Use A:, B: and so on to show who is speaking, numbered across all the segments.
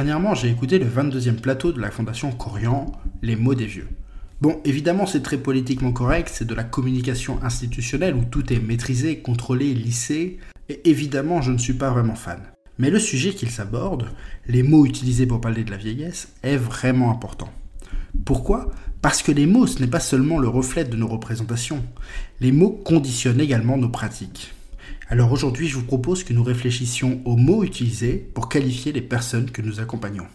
A: Dernièrement, j'ai écouté le 22e plateau de la Fondation Corian, Les mots des vieux. Bon, évidemment, c'est très politiquement correct, c'est de la communication institutionnelle où tout est maîtrisé, contrôlé, lissé, et évidemment, je ne suis pas vraiment fan. Mais le sujet qu'ils abordent, les mots utilisés pour parler de la vieillesse, est vraiment important. Pourquoi? Parce que les mots, ce n'est pas seulement le reflet de nos représentations. Les mots conditionnent également nos pratiques. Alors aujourd'hui, je vous propose que nous réfléchissions aux mots utilisés pour qualifier les personnes que nous accompagnons.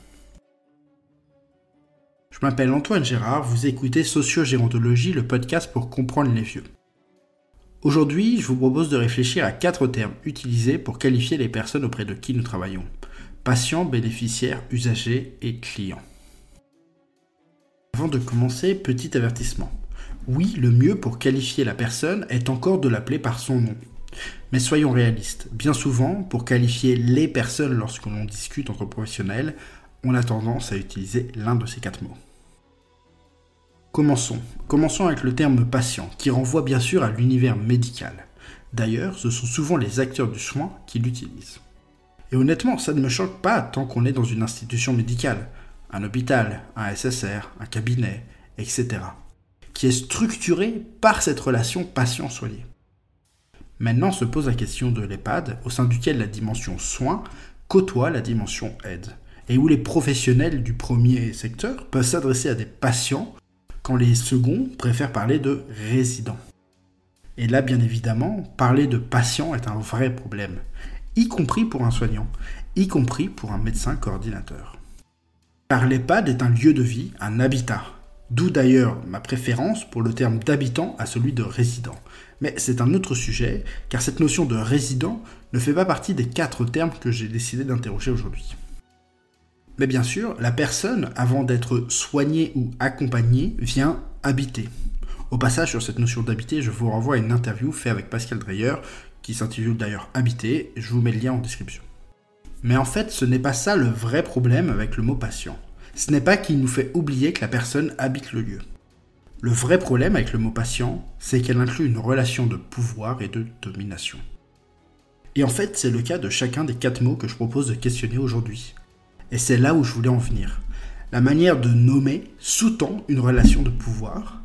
A: Je m'appelle Antoine Gérard, vous écoutez Sociogérontologie, le podcast pour comprendre les vieux. Aujourd'hui, je vous propose de réfléchir à quatre termes utilisés pour qualifier les personnes auprès de qui nous travaillons. Patients, bénéficiaires, usagers et clients. Avant de commencer, petit avertissement. Oui, le mieux pour qualifier la personne est encore de l'appeler par son nom. Mais soyons réalistes, bien souvent, pour qualifier les personnes lorsque l'on discute entre professionnels, on a tendance à utiliser l'un de ces quatre mots. Commençons. Commençons avec le terme patient, qui renvoie bien sûr à l'univers médical. D'ailleurs, ce sont souvent les acteurs du soin qui l'utilisent. Et honnêtement, ça ne me choque pas tant qu'on est dans une institution médicale, un hôpital, un SSR, un cabinet, etc., qui est structuré par cette relation patient-soigné. Maintenant se pose la question de l'EHPAD, au sein duquel la dimension soins côtoie la dimension aide, et où les professionnels du premier secteur peuvent s'adresser à des patients quand les seconds préfèrent parler de résidents. Et là, bien évidemment, parler de patient est un vrai problème, y compris pour un soignant, y compris pour un médecin coordinateur. Car l'EHPAD est un lieu de vie, un habitat, D'où d'ailleurs ma préférence pour le terme d'habitant à celui de résident. Mais c'est un autre sujet, car cette notion de résident ne fait pas partie des quatre termes que j'ai décidé d'interroger aujourd'hui. Mais bien sûr, la personne, avant d'être soignée ou accompagnée, vient habiter. Au passage, sur cette notion d'habiter, je vous renvoie à une interview faite avec Pascal Dreyer, qui s'intitule d'ailleurs Habiter, je vous mets le lien en description. Mais en fait, ce n'est pas ça le vrai problème avec le mot patient ce n'est pas qu'il nous fait oublier que la personne habite le lieu. Le vrai problème avec le mot patient, c'est qu'elle inclut une relation de pouvoir et de domination. Et en fait, c'est le cas de chacun des quatre mots que je propose de questionner aujourd'hui. Et c'est là où je voulais en venir. La manière de nommer sous-tend une relation de pouvoir,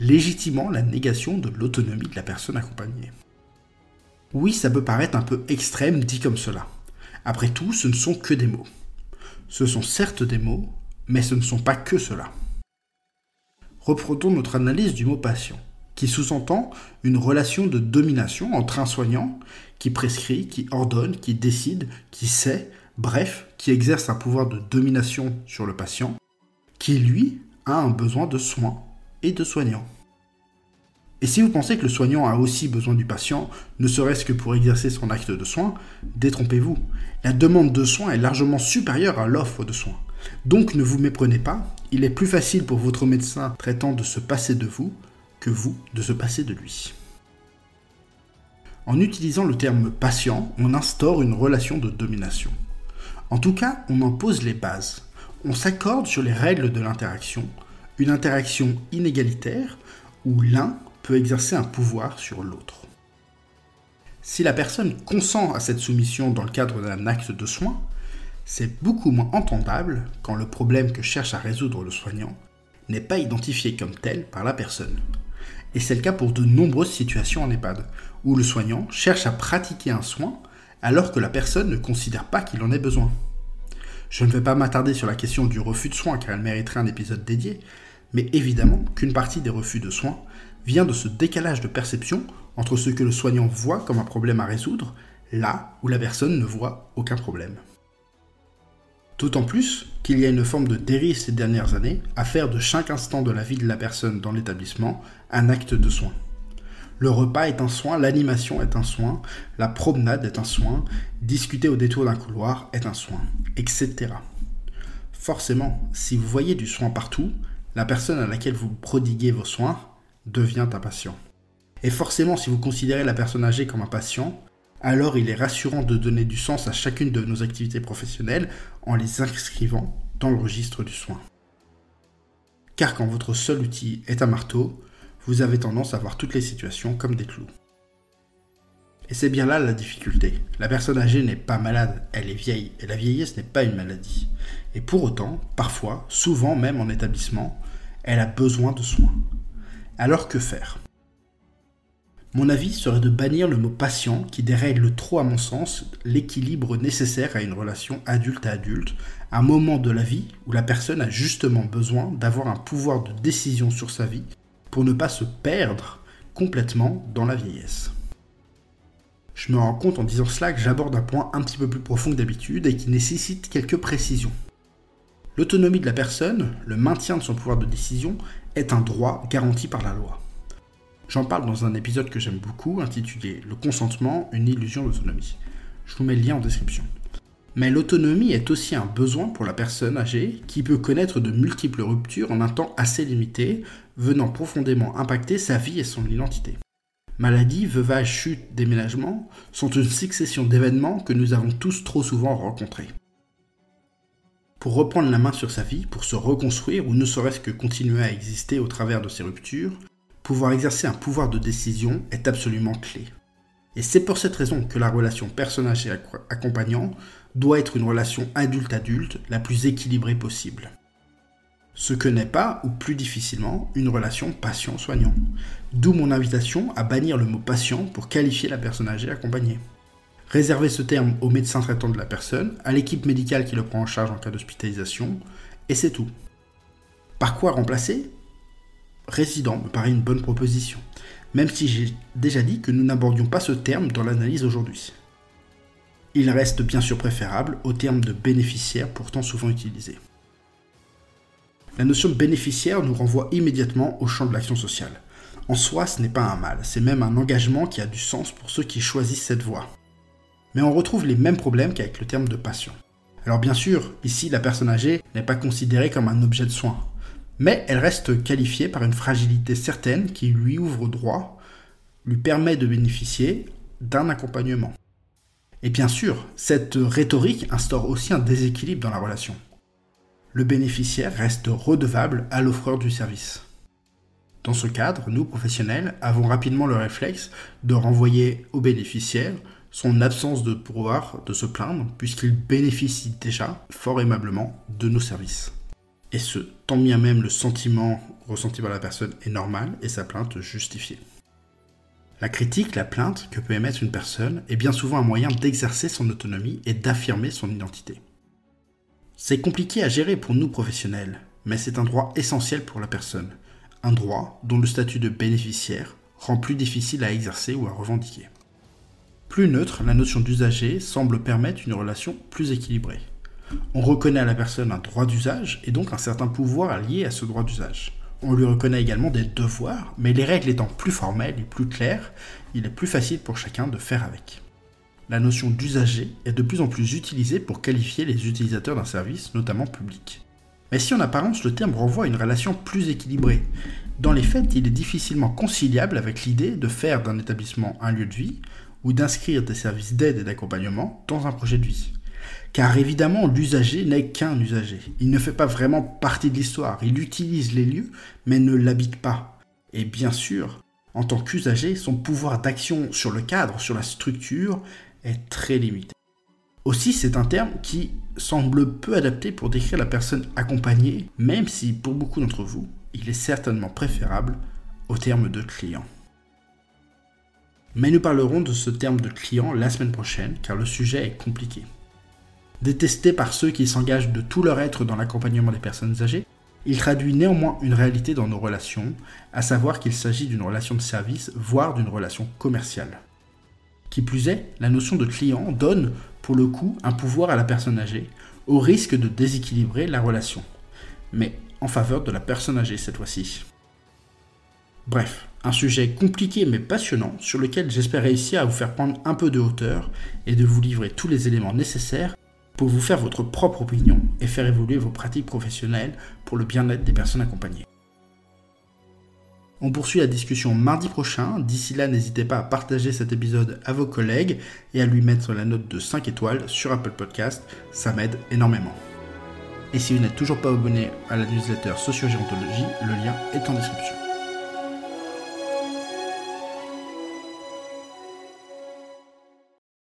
A: légitimant la négation de l'autonomie de la personne accompagnée. Oui, ça peut paraître un peu extrême dit comme cela. Après tout, ce ne sont que des mots. Ce sont certes des mots, mais ce ne sont pas que cela. Reprenons notre analyse du mot patient, qui sous-entend une relation de domination entre un soignant qui prescrit, qui ordonne, qui décide, qui sait, bref, qui exerce un pouvoir de domination sur le patient, qui lui a un besoin de soins et de soignants. Et si vous pensez que le soignant a aussi besoin du patient, ne serait-ce que pour exercer son acte de soin, détrompez-vous. La demande de soins est largement supérieure à l'offre de soins. Donc ne vous méprenez pas, il est plus facile pour votre médecin traitant de se passer de vous que vous de se passer de lui. En utilisant le terme patient, on instaure une relation de domination. En tout cas, on en pose les bases. On s'accorde sur les règles de l'interaction, une interaction inégalitaire où l'un peut exercer un pouvoir sur l'autre. Si la personne consent à cette soumission dans le cadre d'un acte de soin, c'est beaucoup moins entendable quand le problème que cherche à résoudre le soignant n'est pas identifié comme tel par la personne. Et c'est le cas pour de nombreuses situations en EHPAD, où le soignant cherche à pratiquer un soin alors que la personne ne considère pas qu'il en ait besoin. Je ne vais pas m'attarder sur la question du refus de soins car elle mériterait un épisode dédié, mais évidemment qu'une partie des refus de soins vient de ce décalage de perception entre ce que le soignant voit comme un problème à résoudre, là où la personne ne voit aucun problème. D'autant plus qu'il y a une forme de dérive ces dernières années à faire de chaque instant de la vie de la personne dans l'établissement un acte de soin. Le repas est un soin, l'animation est un soin, la promenade est un soin, discuter au détour d'un couloir est un soin, etc. Forcément, si vous voyez du soin partout, la personne à laquelle vous prodiguez vos soins devient un patient. Et forcément, si vous considérez la personne âgée comme un patient, alors il est rassurant de donner du sens à chacune de nos activités professionnelles en les inscrivant dans le registre du soin. Car quand votre seul outil est un marteau, vous avez tendance à voir toutes les situations comme des clous. Et c'est bien là la difficulté. La personne âgée n'est pas malade, elle est vieille, et la vieillesse n'est pas une maladie. Et pour autant, parfois, souvent même en établissement, elle a besoin de soins. Alors que faire? Mon avis serait de bannir le mot patient qui dérègle trop à mon sens l'équilibre nécessaire à une relation adulte à adulte, un moment de la vie où la personne a justement besoin d'avoir un pouvoir de décision sur sa vie pour ne pas se perdre complètement dans la vieillesse. Je me rends compte en disant cela que j'aborde un point un petit peu plus profond que d'habitude et qui nécessite quelques précisions. L'autonomie de la personne, le maintien de son pouvoir de décision, est un droit garanti par la loi. J'en parle dans un épisode que j'aime beaucoup intitulé Le consentement, une illusion d'autonomie. Je vous mets le lien en description. Mais l'autonomie est aussi un besoin pour la personne âgée qui peut connaître de multiples ruptures en un temps assez limité, venant profondément impacter sa vie et son identité. Maladie, veuvage, chute, déménagement sont une succession d'événements que nous avons tous trop souvent rencontrés. Pour reprendre la main sur sa vie, pour se reconstruire ou ne serait-ce que continuer à exister au travers de ces ruptures, pouvoir exercer un pouvoir de décision est absolument clé. Et c'est pour cette raison que la relation personnage et accompagnant doit être une relation adulte-adulte la plus équilibrée possible ce que n'est pas, ou plus difficilement, une relation patient-soignant. D'où mon invitation à bannir le mot patient pour qualifier la personne âgée accompagnée. Réserver ce terme au médecin traitant de la personne, à l'équipe médicale qui le prend en charge en cas d'hospitalisation, et c'est tout. Par quoi remplacer? Résident me paraît une bonne proposition, même si j'ai déjà dit que nous n'abordions pas ce terme dans l'analyse aujourd'hui. Il reste bien sûr préférable au terme de bénéficiaire pourtant souvent utilisé. La notion de bénéficiaire nous renvoie immédiatement au champ de l'action sociale. En soi, ce n'est pas un mal, c'est même un engagement qui a du sens pour ceux qui choisissent cette voie. Mais on retrouve les mêmes problèmes qu'avec le terme de patient. Alors bien sûr, ici la personne âgée n'est pas considérée comme un objet de soin, mais elle reste qualifiée par une fragilité certaine qui lui ouvre droit, lui permet de bénéficier d'un accompagnement. Et bien sûr, cette rhétorique instaure aussi un déséquilibre dans la relation le bénéficiaire reste redevable à l'offreur du service. Dans ce cadre, nous, professionnels, avons rapidement le réflexe de renvoyer au bénéficiaire son absence de pouvoir de se plaindre, puisqu'il bénéficie déjà fort aimablement de nos services. Et ce, tant bien même le sentiment ressenti par la personne est normal et sa plainte justifiée. La critique, la plainte que peut émettre une personne est bien souvent un moyen d'exercer son autonomie et d'affirmer son identité. C'est compliqué à gérer pour nous professionnels, mais c'est un droit essentiel pour la personne, un droit dont le statut de bénéficiaire rend plus difficile à exercer ou à revendiquer. Plus neutre, la notion d'usager semble permettre une relation plus équilibrée. On reconnaît à la personne un droit d'usage et donc un certain pouvoir lié à ce droit d'usage. On lui reconnaît également des devoirs, mais les règles étant plus formelles et plus claires, il est plus facile pour chacun de faire avec la notion d'usager est de plus en plus utilisée pour qualifier les utilisateurs d'un service, notamment public. Mais si en apparence le terme renvoie à une relation plus équilibrée, dans les faits il est difficilement conciliable avec l'idée de faire d'un établissement un lieu de vie ou d'inscrire des services d'aide et d'accompagnement dans un projet de vie. Car évidemment, l'usager n'est qu'un usager. Il ne fait pas vraiment partie de l'histoire. Il utilise les lieux, mais ne l'habite pas. Et bien sûr, en tant qu'usager, son pouvoir d'action sur le cadre, sur la structure, est très limité. Aussi, c'est un terme qui semble peu adapté pour décrire la personne accompagnée, même si pour beaucoup d'entre vous, il est certainement préférable au terme de client. Mais nous parlerons de ce terme de client la semaine prochaine, car le sujet est compliqué. Détesté par ceux qui s'engagent de tout leur être dans l'accompagnement des personnes âgées, il traduit néanmoins une réalité dans nos relations, à savoir qu'il s'agit d'une relation de service, voire d'une relation commerciale. Qui plus est, la notion de client donne, pour le coup, un pouvoir à la personne âgée, au risque de déséquilibrer la relation. Mais en faveur de la personne âgée cette fois-ci. Bref, un sujet compliqué mais passionnant sur lequel j'espère réussir à vous faire prendre un peu de hauteur et de vous livrer tous les éléments nécessaires pour vous faire votre propre opinion et faire évoluer vos pratiques professionnelles pour le bien-être des personnes accompagnées. On poursuit la discussion mardi prochain. D'ici là, n'hésitez pas à partager cet épisode à vos collègues et à lui mettre la note de 5 étoiles sur Apple Podcast. Ça m'aide énormément. Et si vous n'êtes toujours pas abonné à la newsletter Sociogérontologie, le lien est en description.